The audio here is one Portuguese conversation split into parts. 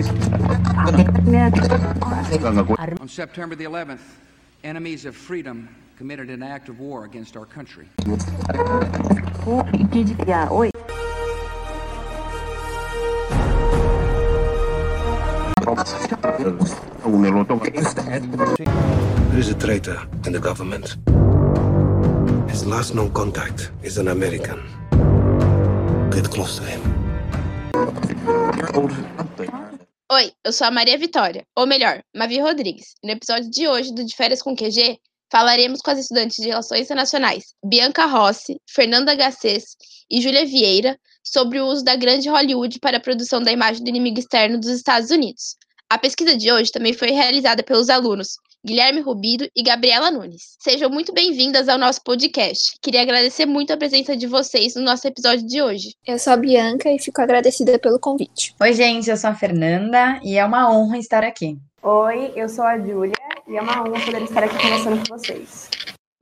On September the 11th, enemies of freedom committed an act of war against our country. There is a traitor in the government. His last known contact is an American. Get close to him. Oi, eu sou a Maria Vitória, ou melhor, Mavi Rodrigues. No episódio de hoje do De Férias com QG, falaremos com as estudantes de Relações Internacionais Bianca Rossi, Fernanda Gacês e Júlia Vieira sobre o uso da grande Hollywood para a produção da imagem do inimigo externo dos Estados Unidos. A pesquisa de hoje também foi realizada pelos alunos Guilherme Rubido e Gabriela Nunes. Sejam muito bem-vindas ao nosso podcast. Queria agradecer muito a presença de vocês no nosso episódio de hoje. Eu sou a Bianca e fico agradecida pelo convite. Oi, gente, eu sou a Fernanda e é uma honra estar aqui. Oi, eu sou a Júlia e é uma honra poder estar aqui conversando com vocês.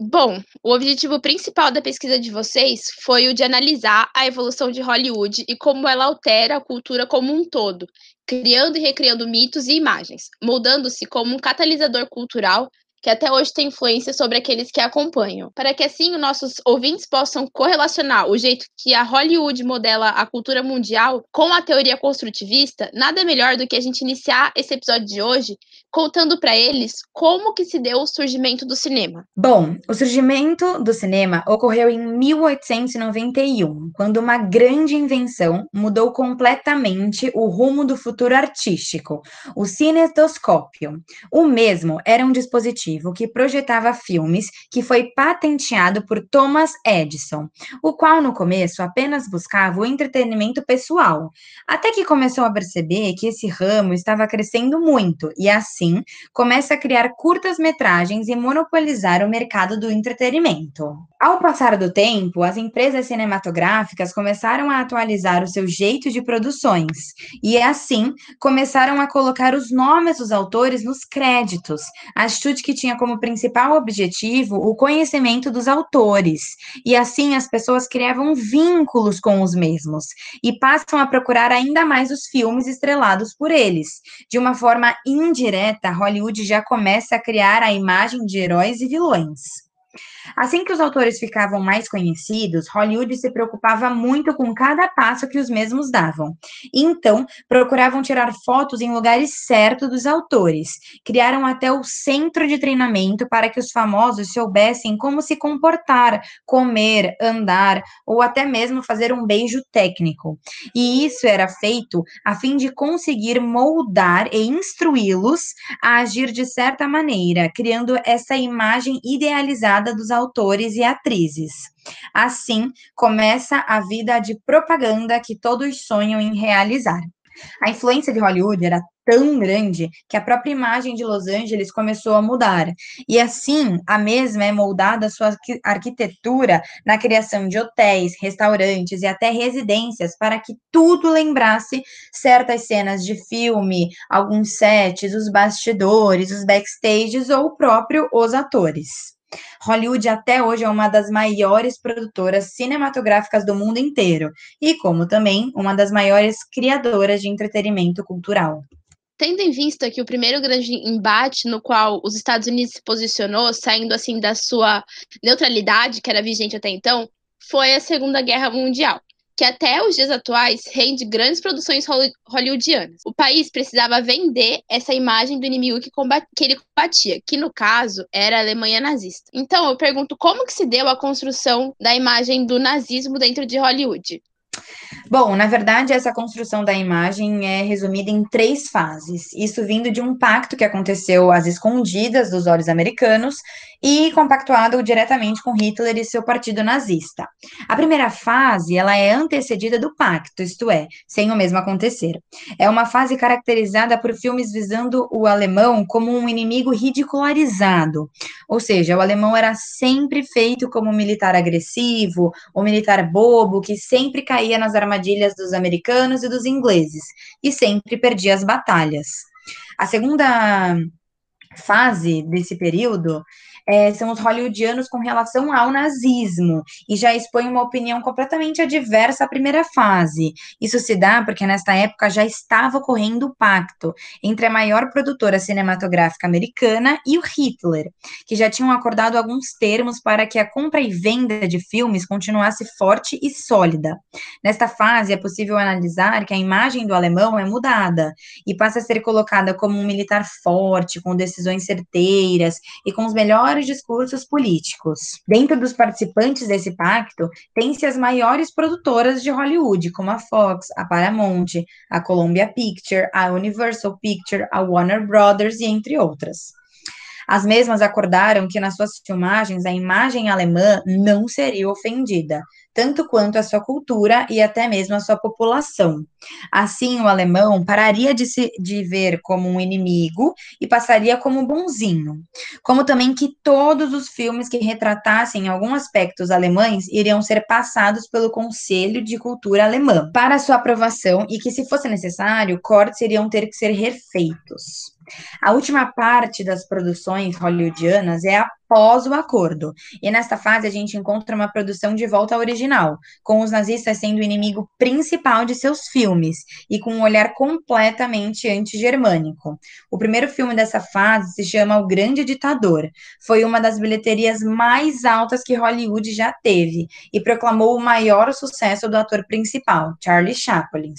Bom, o objetivo principal da pesquisa de vocês foi o de analisar a evolução de Hollywood e como ela altera a cultura como um todo, criando e recriando mitos e imagens, moldando-se como um catalisador cultural que até hoje tem influência sobre aqueles que a acompanham, para que assim os nossos ouvintes possam correlacionar o jeito que a Hollywood modela a cultura mundial com a teoria construtivista, nada melhor do que a gente iniciar esse episódio de hoje contando para eles como que se deu o surgimento do cinema. Bom, o surgimento do cinema ocorreu em 1891, quando uma grande invenção mudou completamente o rumo do futuro artístico, o cinetoscópio. O mesmo era um dispositivo que projetava filmes que foi patenteado por Thomas Edison, o qual no começo apenas buscava o entretenimento pessoal, até que começou a perceber que esse ramo estava crescendo muito e assim começa a criar curtas-metragens e monopolizar o mercado do entretenimento. Ao passar do tempo, as empresas cinematográficas começaram a atualizar o seu jeito de produções e assim começaram a colocar os nomes dos autores nos créditos, atitude que tinha como principal objetivo o conhecimento dos autores. E assim as pessoas criavam vínculos com os mesmos e passam a procurar ainda mais os filmes estrelados por eles. De uma forma indireta, Hollywood já começa a criar a imagem de heróis e vilões. Assim que os autores ficavam mais conhecidos, Hollywood se preocupava muito com cada passo que os mesmos davam. Então, procuravam tirar fotos em lugares certos dos autores. Criaram até o centro de treinamento para que os famosos soubessem como se comportar, comer, andar ou até mesmo fazer um beijo técnico. E isso era feito a fim de conseguir moldar e instruí-los a agir de certa maneira, criando essa imagem idealizada dos autores e atrizes. Assim, começa a vida de propaganda que todos sonham em realizar. A influência de Hollywood era tão grande que a própria imagem de Los Angeles começou a mudar. E assim, a mesma é moldada sua arquitetura na criação de hotéis, restaurantes e até residências para que tudo lembrasse certas cenas de filme, alguns sets, os bastidores, os backstages ou próprio os atores. Hollywood até hoje é uma das maiores produtoras cinematográficas do mundo inteiro e, como também, uma das maiores criadoras de entretenimento cultural. Tendo em vista que o primeiro grande embate no qual os Estados Unidos se posicionou, saindo assim da sua neutralidade, que era vigente até então, foi a Segunda Guerra Mundial que até os dias atuais rende grandes produções hollywoodianas. O país precisava vender essa imagem do inimigo que, que ele combatia, que no caso era a Alemanha nazista. Então eu pergunto como que se deu a construção da imagem do nazismo dentro de Hollywood? Bom, na verdade, essa construção da imagem é resumida em três fases. Isso vindo de um pacto que aconteceu às escondidas dos olhos americanos e compactuado diretamente com Hitler e seu partido nazista. A primeira fase, ela é antecedida do pacto, isto é, sem o mesmo acontecer. É uma fase caracterizada por filmes visando o alemão como um inimigo ridicularizado. Ou seja, o alemão era sempre feito como um militar agressivo, um militar bobo que sempre caía nas armadilhas dos americanos e dos ingleses e sempre perdia as batalhas. A segunda fase desse período é, são os hollywoodianos com relação ao nazismo, e já expõe uma opinião completamente adversa à primeira fase. Isso se dá porque nesta época já estava ocorrendo o pacto entre a maior produtora cinematográfica americana e o Hitler, que já tinham acordado alguns termos para que a compra e venda de filmes continuasse forte e sólida. Nesta fase, é possível analisar que a imagem do alemão é mudada e passa a ser colocada como um militar forte, com decisões certeiras e com os melhores maiores discursos políticos. Dentro dos participantes desse pacto, tem-se as maiores produtoras de Hollywood, como a Fox, a Paramount, a Columbia Picture, a Universal Picture, a Warner Brothers e entre outras. As mesmas acordaram que nas suas filmagens a imagem alemã não seria ofendida, tanto quanto a sua cultura e até mesmo a sua população. Assim, o alemão pararia de se de ver como um inimigo e passaria como bonzinho. Como também que todos os filmes que retratassem alguns aspectos alemães iriam ser passados pelo Conselho de Cultura Alemã para sua aprovação e que, se fosse necessário, cortes iriam ter que ser refeitos. A última parte das produções hollywoodianas é após o acordo. E nesta fase a gente encontra uma produção de volta ao original, com os nazistas sendo o inimigo principal de seus filmes e com um olhar completamente anti-germânico. O primeiro filme dessa fase se chama O Grande Ditador. Foi uma das bilheterias mais altas que Hollywood já teve e proclamou o maior sucesso do ator principal, Charlie Chaplin.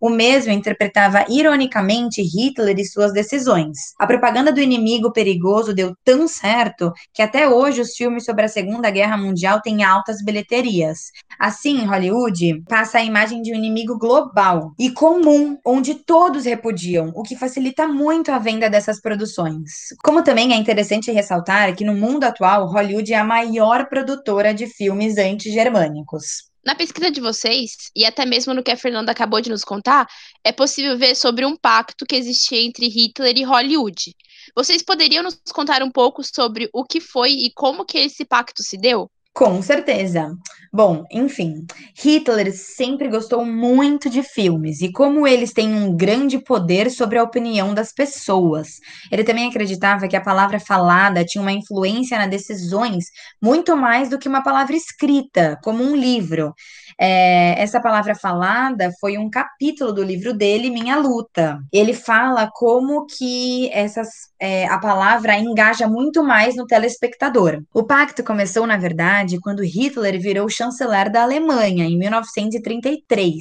O mesmo interpretava ironicamente Hitler e suas decisões. A propaganda do inimigo perigoso deu tão certo que até hoje os filmes sobre a Segunda Guerra Mundial têm altas bilheterias. Assim, Hollywood passa a imagem de um inimigo global e comum, onde todos repudiam, o que facilita muito a venda dessas produções. Como também é interessante ressaltar que no mundo atual, Hollywood é a maior produtora de filmes anti-germânicos. Na pesquisa de vocês, e até mesmo no que a Fernanda acabou de nos contar, é possível ver sobre um pacto que existia entre Hitler e Hollywood. Vocês poderiam nos contar um pouco sobre o que foi e como que esse pacto se deu? Com certeza. Bom, enfim, Hitler sempre gostou muito de filmes e como eles têm um grande poder sobre a opinião das pessoas. Ele também acreditava que a palavra falada tinha uma influência nas decisões muito mais do que uma palavra escrita, como um livro. É, essa palavra falada foi um capítulo do livro dele, Minha Luta. Ele fala como que essas, é, a palavra engaja muito mais no telespectador. O pacto começou, na verdade, quando Hitler virou chanceler da Alemanha, em 1933,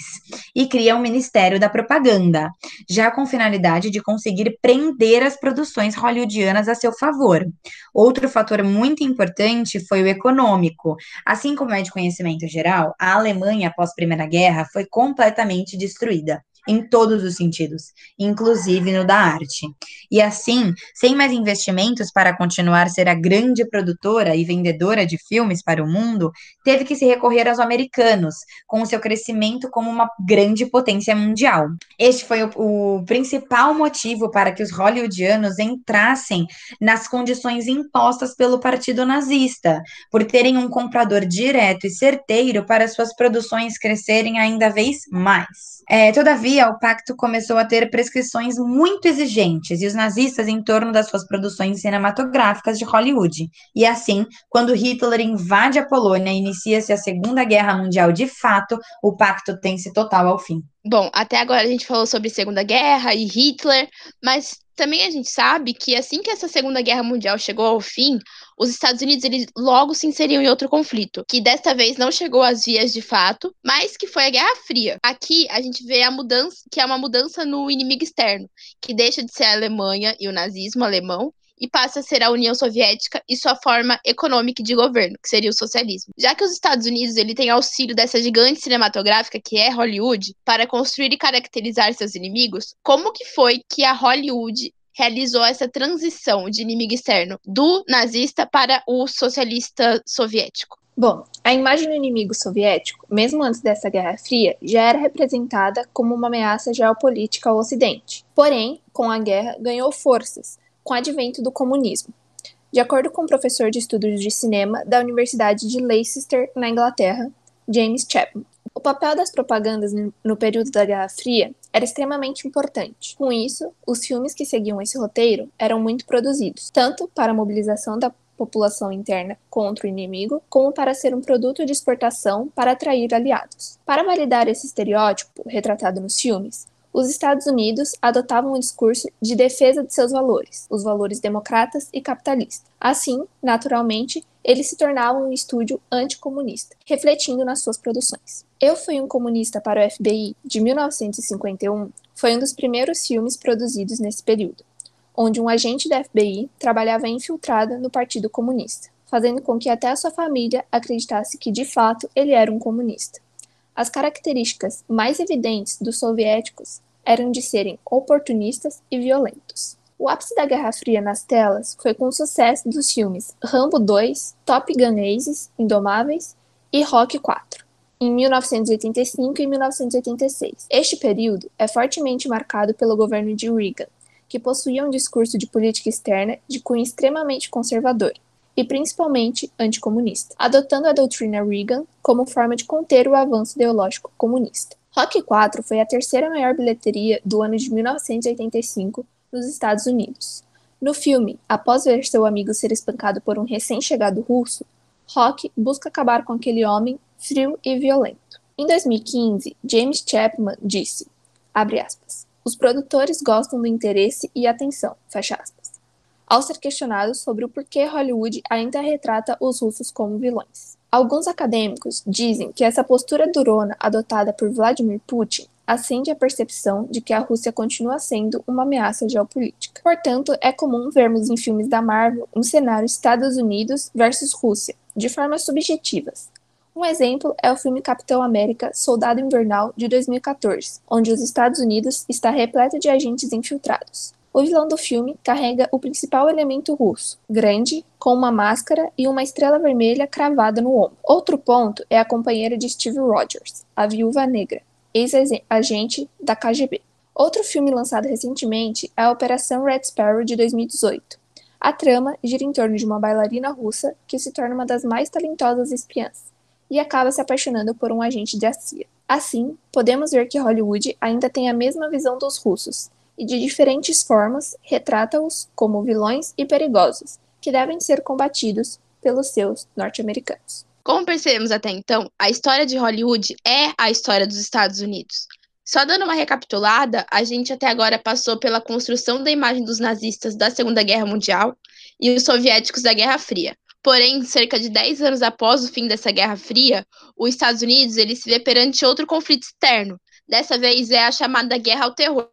e cria o um Ministério da Propaganda, já com finalidade de conseguir prender as produções hollywoodianas a seu favor. Outro fator muito importante foi o econômico. Assim como é de conhecimento geral, a Alemanha Alemanha após Primeira Guerra foi completamente destruída em todos os sentidos, inclusive no da arte. E assim, sem mais investimentos para continuar a ser a grande produtora e vendedora de filmes para o mundo, teve que se recorrer aos americanos, com o seu crescimento como uma grande potência mundial. Este foi o, o principal motivo para que os hollywoodianos entrassem nas condições impostas pelo partido nazista, por terem um comprador direto e certeiro para suas produções crescerem ainda vez mais. É, todavia, o pacto começou a ter prescrições muito exigentes e os nazistas em torno das suas produções cinematográficas de Hollywood. E assim, quando Hitler invade a Polônia e inicia-se a Segunda Guerra Mundial de fato, o pacto tem-se total ao fim. Bom, até agora a gente falou sobre Segunda Guerra e Hitler, mas também a gente sabe que assim que essa Segunda Guerra Mundial chegou ao fim, os Estados Unidos eles logo se inseriam em outro conflito, que desta vez não chegou às vias de fato, mas que foi a Guerra Fria. Aqui a gente vê a mudança, que é uma mudança no inimigo externo, que deixa de ser a Alemanha e o nazismo alemão e passa a ser a União Soviética e sua forma econômica de governo, que seria o socialismo. Já que os Estados Unidos ele tem auxílio dessa gigante cinematográfica que é Hollywood para construir e caracterizar seus inimigos, como que foi que a Hollywood realizou essa transição de inimigo externo do nazista para o socialista soviético? Bom, a imagem do inimigo soviético, mesmo antes dessa Guerra Fria, já era representada como uma ameaça geopolítica ao Ocidente. Porém, com a guerra, ganhou forças, com o advento do comunismo. De acordo com o professor de estudos de cinema da Universidade de Leicester, na Inglaterra, James Chapman. O papel das propagandas no período da Guerra Fria era extremamente importante. Com isso, os filmes que seguiam esse roteiro eram muito produzidos, tanto para a mobilização da população interna contra o inimigo, como para ser um produto de exportação para atrair aliados. Para validar esse estereótipo retratado nos filmes, os Estados Unidos adotavam um discurso de defesa de seus valores, os valores democratas e capitalistas. Assim, naturalmente, eles se tornavam um estúdio anticomunista, refletindo nas suas produções. Eu Fui um Comunista para o FBI, de 1951, foi um dos primeiros filmes produzidos nesse período, onde um agente da FBI trabalhava infiltrado no Partido Comunista, fazendo com que até a sua família acreditasse que, de fato, ele era um comunista. As características mais evidentes dos soviéticos eram de serem oportunistas e violentos. O ápice da Guerra Fria nas telas foi com o sucesso dos filmes Rambo 2, Top Gun Aces, Indomáveis e Rock 4, em 1985 e 1986. Este período é fortemente marcado pelo governo de Reagan, que possuía um discurso de política externa de cunho extremamente conservador, e principalmente anticomunista, adotando a doutrina Reagan como forma de conter o avanço ideológico comunista. Rock 4 foi a terceira maior bilheteria do ano de 1985 nos Estados Unidos. No filme, após ver seu amigo ser espancado por um recém-chegado russo, Rock busca acabar com aquele homem frio e violento. Em 2015, James Chapman disse, aspas, os produtores gostam do interesse e atenção, fecha aspas ao ser questionado sobre o porquê Hollywood ainda retrata os russos como vilões. Alguns acadêmicos dizem que essa postura durona adotada por Vladimir Putin acende a percepção de que a Rússia continua sendo uma ameaça geopolítica. Portanto, é comum vermos em filmes da Marvel um cenário Estados Unidos versus Rússia, de formas subjetivas. Um exemplo é o filme Capitão América Soldado Invernal de 2014, onde os Estados Unidos está repleto de agentes infiltrados. O vilão do filme carrega o principal elemento russo, grande, com uma máscara e uma estrela vermelha cravada no ombro. Outro ponto é a companheira de Steve Rogers, a Viúva Negra, ex-agente da KGB. Outro filme lançado recentemente é a Operação Red Sparrow de 2018. A trama gira em torno de uma bailarina russa que se torna uma das mais talentosas espiãs e acaba se apaixonando por um agente da CIA. Assim, podemos ver que Hollywood ainda tem a mesma visão dos russos e de diferentes formas retrata-os como vilões e perigosos, que devem ser combatidos pelos seus norte-americanos. Como percebemos até então, a história de Hollywood é a história dos Estados Unidos. Só dando uma recapitulada, a gente até agora passou pela construção da imagem dos nazistas da Segunda Guerra Mundial e os soviéticos da Guerra Fria. Porém, cerca de 10 anos após o fim dessa Guerra Fria, os Estados Unidos ele se vê perante outro conflito externo. Dessa vez é a chamada Guerra ao Terror,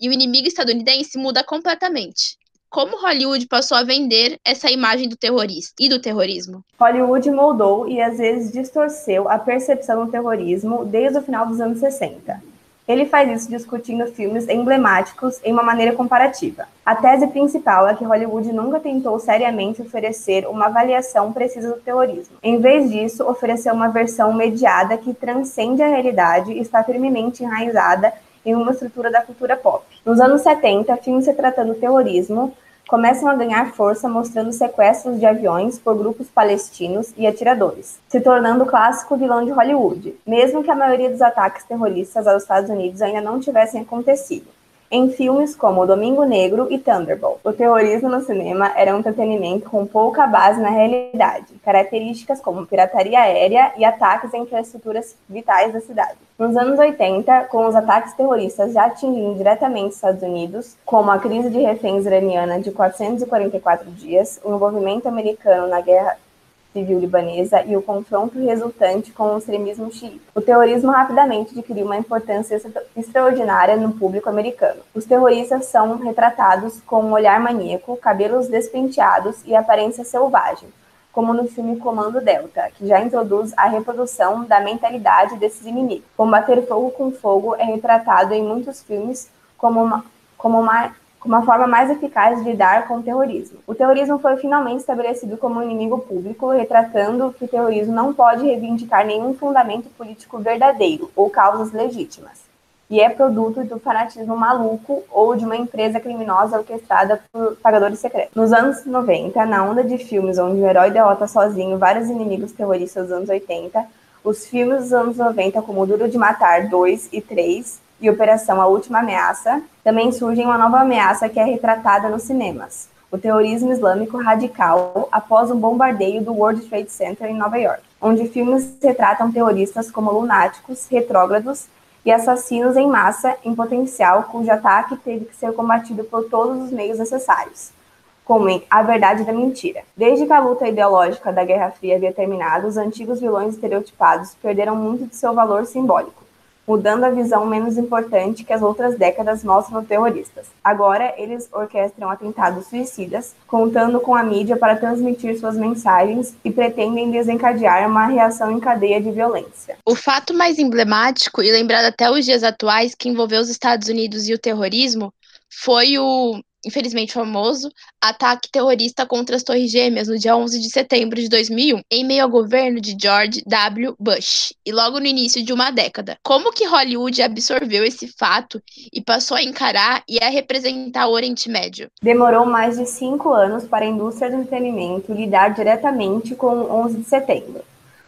e o inimigo estadunidense muda completamente. Como Hollywood passou a vender essa imagem do terrorista e do terrorismo? Hollywood moldou e às vezes distorceu a percepção do terrorismo desde o final dos anos 60. Ele faz isso discutindo filmes emblemáticos em uma maneira comparativa. A tese principal é que Hollywood nunca tentou seriamente oferecer uma avaliação precisa do terrorismo. Em vez disso, ofereceu uma versão mediada que transcende a realidade e está firmemente enraizada em uma estrutura da cultura pop. Nos anos 70, filmes retratando terrorismo começam a ganhar força mostrando sequestros de aviões por grupos palestinos e atiradores, se tornando o clássico vilão de Hollywood, mesmo que a maioria dos ataques terroristas aos Estados Unidos ainda não tivessem acontecido em filmes como Domingo Negro e Thunderbolt. O terrorismo no cinema era um entretenimento com pouca base na realidade, características como pirataria aérea e ataques em infraestruturas vitais da cidade. Nos anos 80, com os ataques terroristas já atingindo diretamente os Estados Unidos, como a crise de reféns iraniana de 444 dias, o envolvimento americano na guerra civil libanesa e o confronto resultante com o extremismo xiita. O terrorismo rapidamente adquiriu uma importância extraordinária no público americano. Os terroristas são retratados com um olhar maníaco, cabelos despenteados e aparência selvagem, como no filme Comando Delta, que já introduz a reprodução da mentalidade desses inimigos. Combater fogo com fogo é retratado em muitos filmes como uma, como uma uma forma mais eficaz de lidar com o terrorismo. O terrorismo foi finalmente estabelecido como um inimigo público, retratando que o terrorismo não pode reivindicar nenhum fundamento político verdadeiro ou causas legítimas, e é produto do fanatismo maluco ou de uma empresa criminosa orquestrada por pagadores secretos. Nos anos 90, na onda de filmes onde o herói derrota sozinho vários inimigos terroristas dos anos 80, os filmes dos anos 90, como Duro de Matar 2 e 3, e Operação A Última Ameaça, também surge uma nova ameaça que é retratada nos cinemas, o terrorismo islâmico radical após um bombardeio do World Trade Center em Nova York, onde filmes retratam terroristas como lunáticos, retrógrados e assassinos em massa em potencial, cujo ataque teve que ser combatido por todos os meios necessários, como em A Verdade da Mentira. Desde que a luta ideológica da Guerra Fria havia terminado, os antigos vilões estereotipados perderam muito de seu valor simbólico mudando a visão menos importante que as outras décadas mostram terroristas. Agora, eles orquestram atentados suicidas, contando com a mídia para transmitir suas mensagens e pretendem desencadear uma reação em cadeia de violência. O fato mais emblemático e lembrado até os dias atuais que envolveu os Estados Unidos e o terrorismo foi o infelizmente famoso, ataque terrorista contra as Torres Gêmeas no dia 11 de setembro de 2001, em meio ao governo de George W. Bush, e logo no início de uma década. Como que Hollywood absorveu esse fato e passou a encarar e a representar o Oriente Médio? Demorou mais de cinco anos para a indústria do entretenimento lidar diretamente com o 11 de setembro.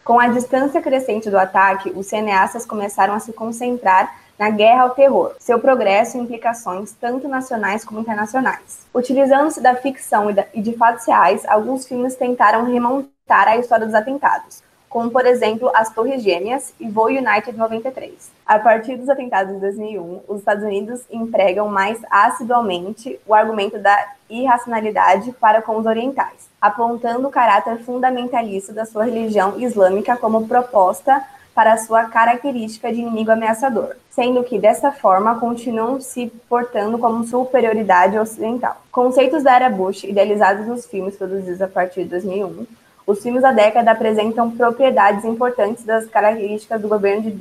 Com a distância crescente do ataque, os cineastas começaram a se concentrar na guerra ao terror, seu progresso e implicações tanto nacionais como internacionais. Utilizando-se da ficção e de fatos reais, alguns filmes tentaram remontar a história dos atentados, como por exemplo As Torres Gêmeas e Voo United 93. A partir dos atentados de 2001, os Estados Unidos empregam mais assiduamente o argumento da irracionalidade para com os orientais, apontando o caráter fundamentalista da sua religião islâmica como proposta para sua característica de inimigo ameaçador, sendo que dessa forma continuam se portando como superioridade ocidental. Conceitos da era Bush, idealizados nos filmes produzidos a partir de 2001, os filmes da década apresentam propriedades importantes das características do governo de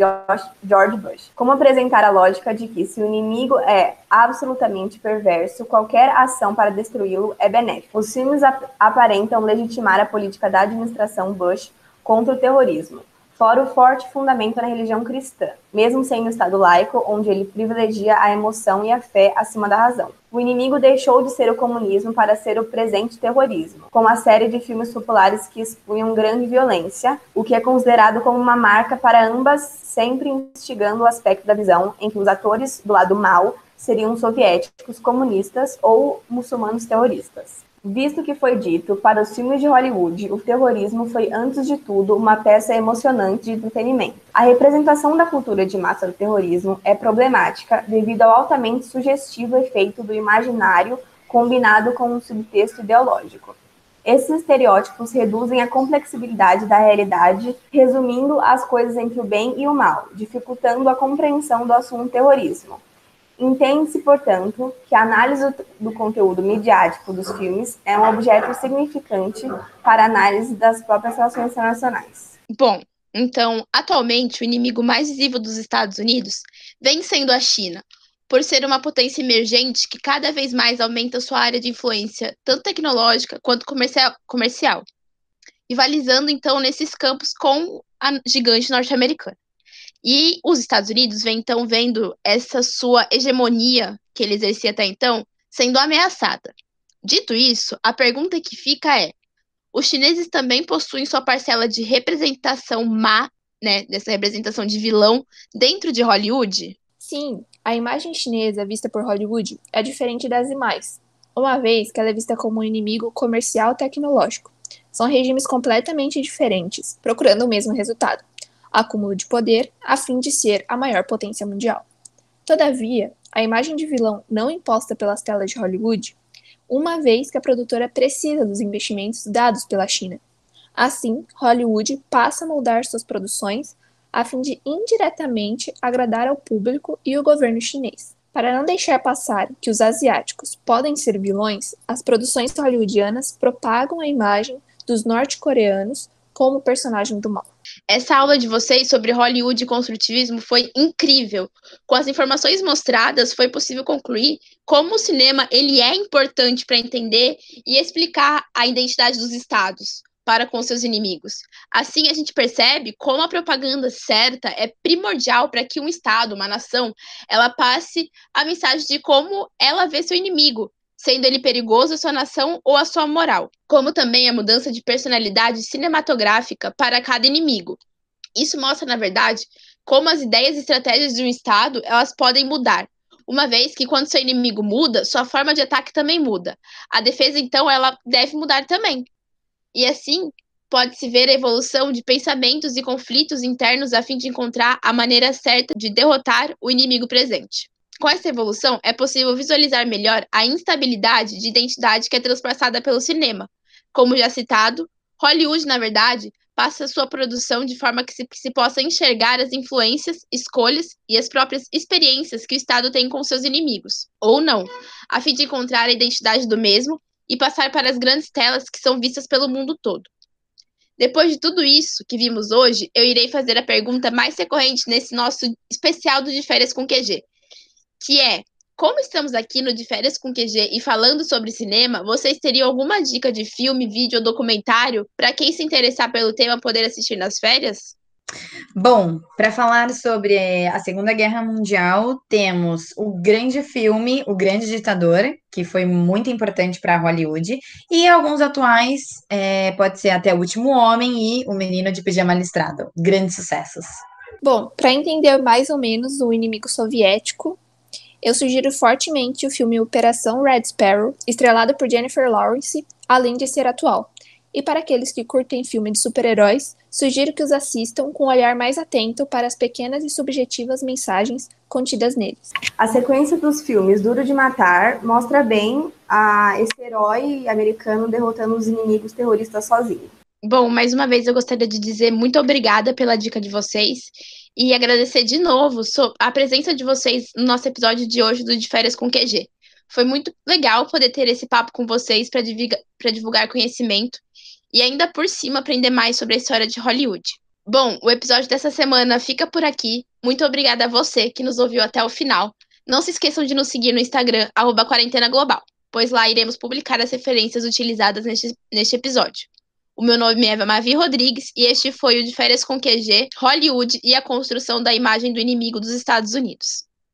George Bush, como apresentar a lógica de que se o inimigo é absolutamente perverso, qualquer ação para destruí-lo é benéfica. Os filmes ap aparentam legitimar a política da administração Bush contra o terrorismo, fora o forte fundamento na religião cristã, mesmo sendo um Estado laico, onde ele privilegia a emoção e a fé acima da razão. O inimigo deixou de ser o comunismo para ser o presente terrorismo, com uma série de filmes populares que expunham grande violência, o que é considerado como uma marca para ambas, sempre instigando o aspecto da visão em que os atores do lado mal seriam soviéticos, comunistas ou muçulmanos terroristas. Visto que foi dito, para os filmes de Hollywood, o terrorismo foi, antes de tudo, uma peça emocionante de entretenimento. A representação da cultura de massa do terrorismo é problemática devido ao altamente sugestivo efeito do imaginário combinado com um subtexto ideológico. Esses estereótipos reduzem a complexibilidade da realidade, resumindo as coisas entre o bem e o mal, dificultando a compreensão do assunto terrorismo. Entende-se, portanto, que a análise do conteúdo midiático dos filmes é um objeto significante para a análise das próprias relações internacionais. Bom, então, atualmente, o inimigo mais visível dos Estados Unidos vem sendo a China, por ser uma potência emergente que cada vez mais aumenta sua área de influência, tanto tecnológica quanto comercial, comercial rivalizando, então, nesses campos com a gigante norte-americana. E os Estados Unidos vem então vendo essa sua hegemonia que ele exercia até então sendo ameaçada. Dito isso, a pergunta que fica é: os chineses também possuem sua parcela de representação má, né, dessa representação de vilão dentro de Hollywood? Sim, a imagem chinesa vista por Hollywood é diferente das demais, uma vez que ela é vista como um inimigo comercial tecnológico. São regimes completamente diferentes, procurando o mesmo resultado acúmulo de poder, a fim de ser a maior potência mundial. Todavia, a imagem de vilão não imposta pelas telas de Hollywood, uma vez que a produtora precisa dos investimentos dados pela China. Assim, Hollywood passa a moldar suas produções a fim de indiretamente agradar ao público e o governo chinês. Para não deixar passar que os asiáticos podem ser vilões, as produções hollywoodianas propagam a imagem dos norte-coreanos como personagem do mal. Essa aula de vocês sobre Hollywood e construtivismo foi incrível. Com as informações mostradas, foi possível concluir como o cinema ele é importante para entender e explicar a identidade dos estados para com seus inimigos. Assim, a gente percebe como a propaganda certa é primordial para que um estado, uma nação, ela passe a mensagem de como ela vê seu inimigo, sendo ele perigoso à sua nação ou à sua moral, como também a mudança de personalidade cinematográfica para cada inimigo. Isso mostra, na verdade, como as ideias e estratégias de um Estado elas podem mudar, uma vez que quando seu inimigo muda, sua forma de ataque também muda. A defesa, então, ela deve mudar também. E assim, pode-se ver a evolução de pensamentos e conflitos internos a fim de encontrar a maneira certa de derrotar o inimigo presente. Com essa evolução, é possível visualizar melhor a instabilidade de identidade que é transpassada pelo cinema. Como já citado, Hollywood, na verdade, passa sua produção de forma que se, que se possa enxergar as influências, escolhas e as próprias experiências que o Estado tem com seus inimigos, ou não, a fim de encontrar a identidade do mesmo e passar para as grandes telas que são vistas pelo mundo todo. Depois de tudo isso que vimos hoje, eu irei fazer a pergunta mais recorrente nesse nosso especial do De Férias com QG, que é: como estamos aqui no De Férias com QG e falando sobre cinema, vocês teriam alguma dica de filme, vídeo ou documentário para quem se interessar pelo tema poder assistir nas férias? Bom, para falar sobre a Segunda Guerra Mundial, temos o grande filme O Grande Ditador, que foi muito importante para Hollywood, e alguns atuais, é, pode ser até O Último Homem e O Menino de Pijama Listrado. Grandes sucessos. Bom, para entender mais ou menos o inimigo soviético, eu sugiro fortemente o filme Operação Red Sparrow, estrelado por Jennifer Lawrence, além de ser atual. E para aqueles que curtem filme de super-heróis, sugiro que os assistam com um olhar mais atento para as pequenas e subjetivas mensagens contidas neles. A sequência dos filmes Duro de Matar mostra bem a, esse herói americano derrotando os inimigos terroristas sozinho. Bom, mais uma vez eu gostaria de dizer muito obrigada pela dica de vocês e agradecer de novo a presença de vocês no nosso episódio de hoje do De Férias com QG. Foi muito legal poder ter esse papo com vocês para divulgar, conhecimento e ainda por cima aprender mais sobre a história de Hollywood. Bom, o episódio dessa semana fica por aqui. Muito obrigada a você que nos ouviu até o final. Não se esqueçam de nos seguir no Instagram, arroba Quarentena Global, pois lá iremos publicar as referências utilizadas neste, neste episódio. O meu nome é Mavi Rodrigues e este foi o de Férias com QG, Hollywood e a construção da imagem do inimigo dos Estados Unidos.